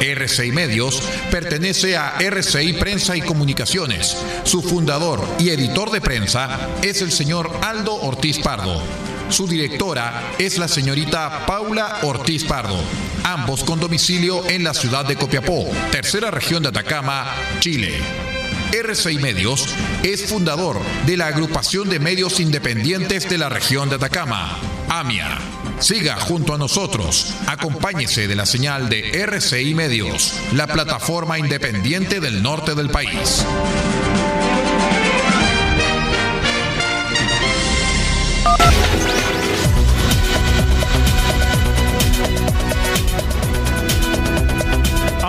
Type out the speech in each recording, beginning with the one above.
RCI Medios pertenece a RCI Prensa y Comunicaciones. Su fundador y editor de prensa es el señor Aldo Ortiz Pardo. Su directora es la señorita Paula Ortiz Pardo, ambos con domicilio en la ciudad de Copiapó, tercera región de Atacama, Chile. RCI Medios es fundador de la agrupación de medios independientes de la región de Atacama, AMIA. Siga junto a nosotros, acompáñese de la señal de RCI Medios, la plataforma independiente del norte del país.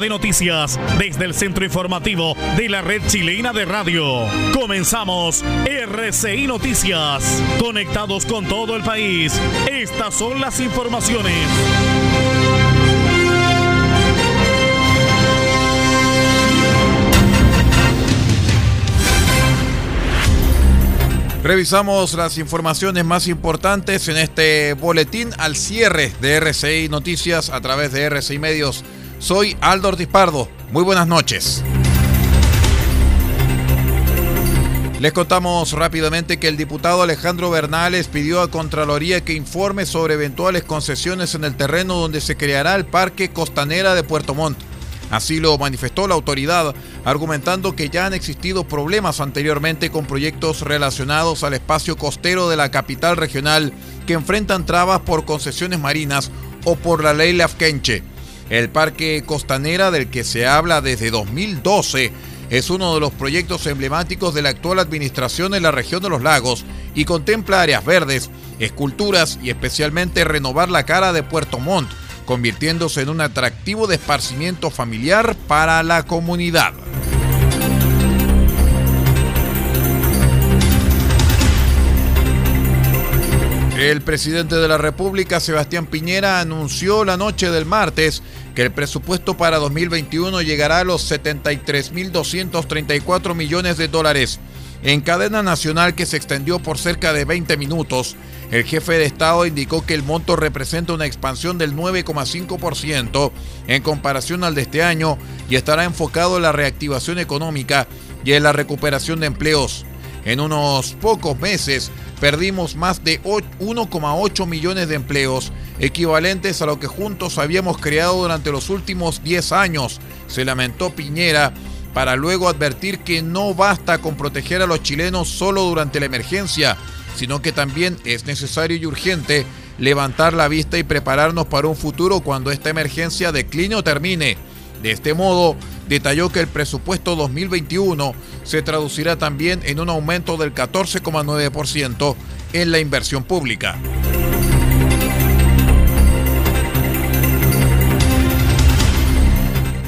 De noticias desde el centro informativo de la red chilena de radio. Comenzamos RCI Noticias. Conectados con todo el país. Estas son las informaciones. Revisamos las informaciones más importantes en este boletín al cierre de RCI Noticias a través de RCI Medios. Soy Aldo Ortiz Pardo. Muy buenas noches. Les contamos rápidamente que el diputado Alejandro Bernales pidió a Contraloría que informe sobre eventuales concesiones en el terreno donde se creará el Parque Costanera de Puerto Montt. Así lo manifestó la autoridad, argumentando que ya han existido problemas anteriormente con proyectos relacionados al espacio costero de la capital regional que enfrentan trabas por concesiones marinas o por la ley Lafkenche. El Parque Costanera del que se habla desde 2012 es uno de los proyectos emblemáticos de la actual administración en la región de los lagos y contempla áreas verdes, esculturas y especialmente renovar la cara de Puerto Montt, convirtiéndose en un atractivo de esparcimiento familiar para la comunidad. El presidente de la República, Sebastián Piñera, anunció la noche del martes que el presupuesto para 2021 llegará a los 73.234 millones de dólares. En cadena nacional que se extendió por cerca de 20 minutos, el jefe de Estado indicó que el monto representa una expansión del 9,5% en comparación al de este año y estará enfocado en la reactivación económica y en la recuperación de empleos. En unos pocos meses perdimos más de 1,8 millones de empleos, equivalentes a lo que juntos habíamos creado durante los últimos 10 años, se lamentó Piñera, para luego advertir que no basta con proteger a los chilenos solo durante la emergencia, sino que también es necesario y urgente levantar la vista y prepararnos para un futuro cuando esta emergencia decline o termine. De este modo, detalló que el presupuesto 2021 se traducirá también en un aumento del 14,9% en la inversión pública.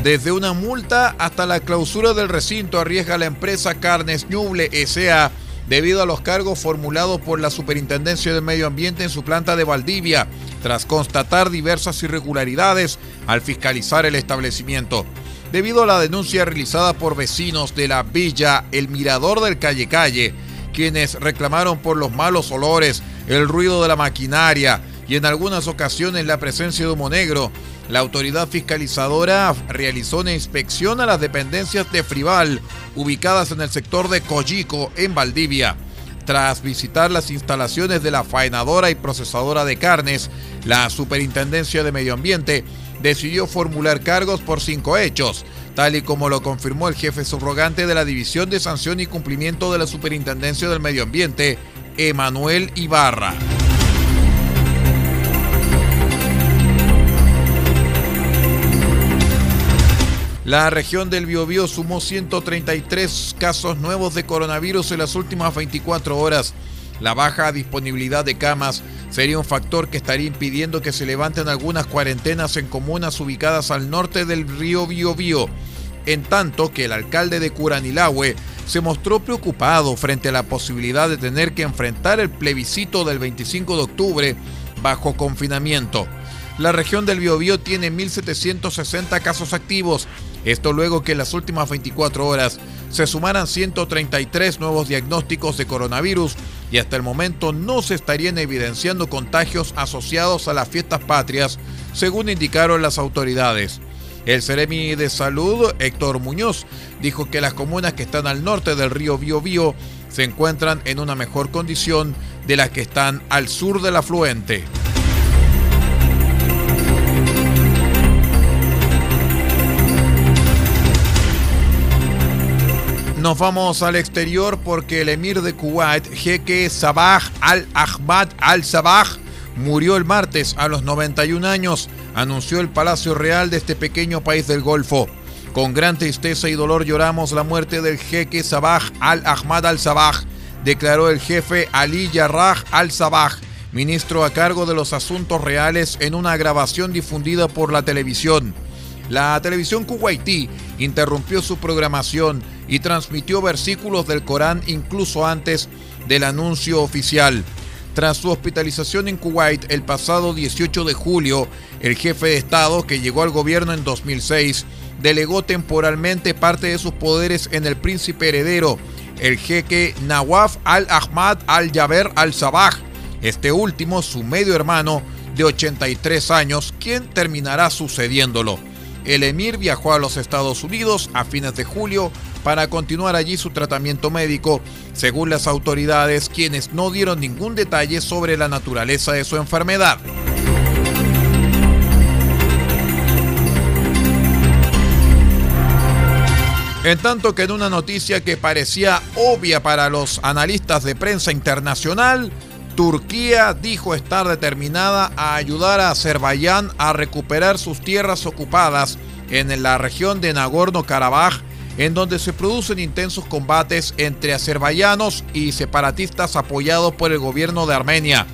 Desde una multa hasta la clausura del recinto arriesga la empresa Carnes Ñuble S.A. debido a los cargos formulados por la Superintendencia del Medio Ambiente en su planta de Valdivia, tras constatar diversas irregularidades al fiscalizar el establecimiento. Debido a la denuncia realizada por vecinos de la villa El Mirador del Calle Calle, quienes reclamaron por los malos olores, el ruido de la maquinaria y en algunas ocasiones la presencia de humo negro, la autoridad fiscalizadora realizó una inspección a las dependencias de Frival, ubicadas en el sector de Coyico, en Valdivia. Tras visitar las instalaciones de la faenadora y procesadora de carnes, la Superintendencia de Medio Ambiente decidió formular cargos por cinco hechos, tal y como lo confirmó el jefe subrogante de la División de Sanción y Cumplimiento de la Superintendencia del Medio Ambiente, Emanuel Ibarra. La región del Biobío sumó 133 casos nuevos de coronavirus en las últimas 24 horas. La baja disponibilidad de camas sería un factor que estaría impidiendo que se levanten algunas cuarentenas en comunas ubicadas al norte del río Biobío. En tanto que el alcalde de Curanilahue se mostró preocupado frente a la posibilidad de tener que enfrentar el plebiscito del 25 de octubre bajo confinamiento. La región del Biobío tiene 1.760 casos activos esto luego que en las últimas 24 horas se sumaran 133 nuevos diagnósticos de coronavirus y hasta el momento no se estarían evidenciando contagios asociados a las fiestas patrias, según indicaron las autoridades. El Ceremi de Salud, Héctor Muñoz, dijo que las comunas que están al norte del río Biobío se encuentran en una mejor condición de las que están al sur del afluente. Nos vamos al exterior porque el emir de Kuwait, jeque Sabah al-Ahmad al-Sabah, murió el martes a los 91 años, anunció el Palacio Real de este pequeño país del Golfo. Con gran tristeza y dolor lloramos la muerte del jeque Sabah al-Ahmad al-Sabah, declaró el jefe Ali Yarrah al-Sabah, ministro a cargo de los asuntos reales en una grabación difundida por la televisión. La televisión kuwaití interrumpió su programación y transmitió versículos del Corán incluso antes del anuncio oficial. Tras su hospitalización en Kuwait el pasado 18 de julio, el jefe de Estado, que llegó al gobierno en 2006, delegó temporalmente parte de sus poderes en el príncipe heredero, el jeque Nawaf al-Ahmad al-Jaber al-Sabah, este último su medio hermano de 83 años, quien terminará sucediéndolo. El emir viajó a los Estados Unidos a fines de julio para continuar allí su tratamiento médico, según las autoridades, quienes no dieron ningún detalle sobre la naturaleza de su enfermedad. En tanto que en una noticia que parecía obvia para los analistas de prensa internacional, Turquía dijo estar determinada a ayudar a Azerbaiyán a recuperar sus tierras ocupadas en la región de Nagorno-Karabaj en donde se producen intensos combates entre azerbaiyanos y separatistas apoyados por el gobierno de Armenia.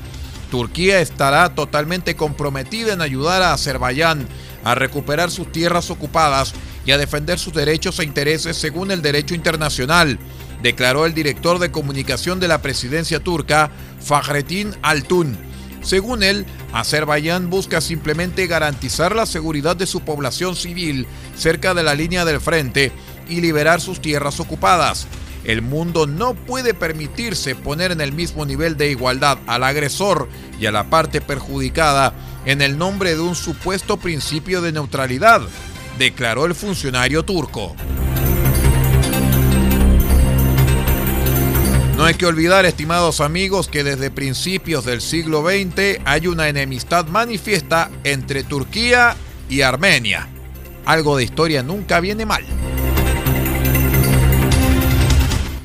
Turquía estará totalmente comprometida en ayudar a Azerbaiyán a recuperar sus tierras ocupadas y a defender sus derechos e intereses según el derecho internacional, declaró el director de comunicación de la presidencia turca, Fahrettin Altun. Según él, Azerbaiyán busca simplemente garantizar la seguridad de su población civil cerca de la línea del frente y liberar sus tierras ocupadas. El mundo no puede permitirse poner en el mismo nivel de igualdad al agresor y a la parte perjudicada en el nombre de un supuesto principio de neutralidad, declaró el funcionario turco. No hay que olvidar, estimados amigos, que desde principios del siglo XX hay una enemistad manifiesta entre Turquía y Armenia. Algo de historia nunca viene mal.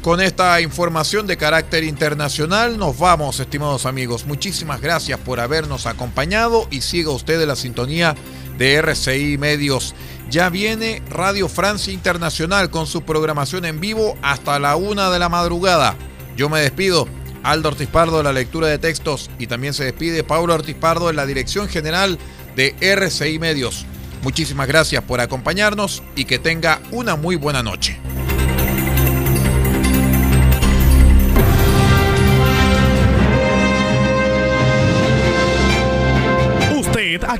Con esta información de carácter internacional nos vamos, estimados amigos. Muchísimas gracias por habernos acompañado y siga usted en la sintonía de RCI Medios. Ya viene Radio Francia Internacional con su programación en vivo hasta la una de la madrugada. Yo me despido. Aldo Ortiz Pardo en la lectura de textos y también se despide Paulo Ortiz Pardo en la dirección general de RCI Medios. Muchísimas gracias por acompañarnos y que tenga una muy buena noche.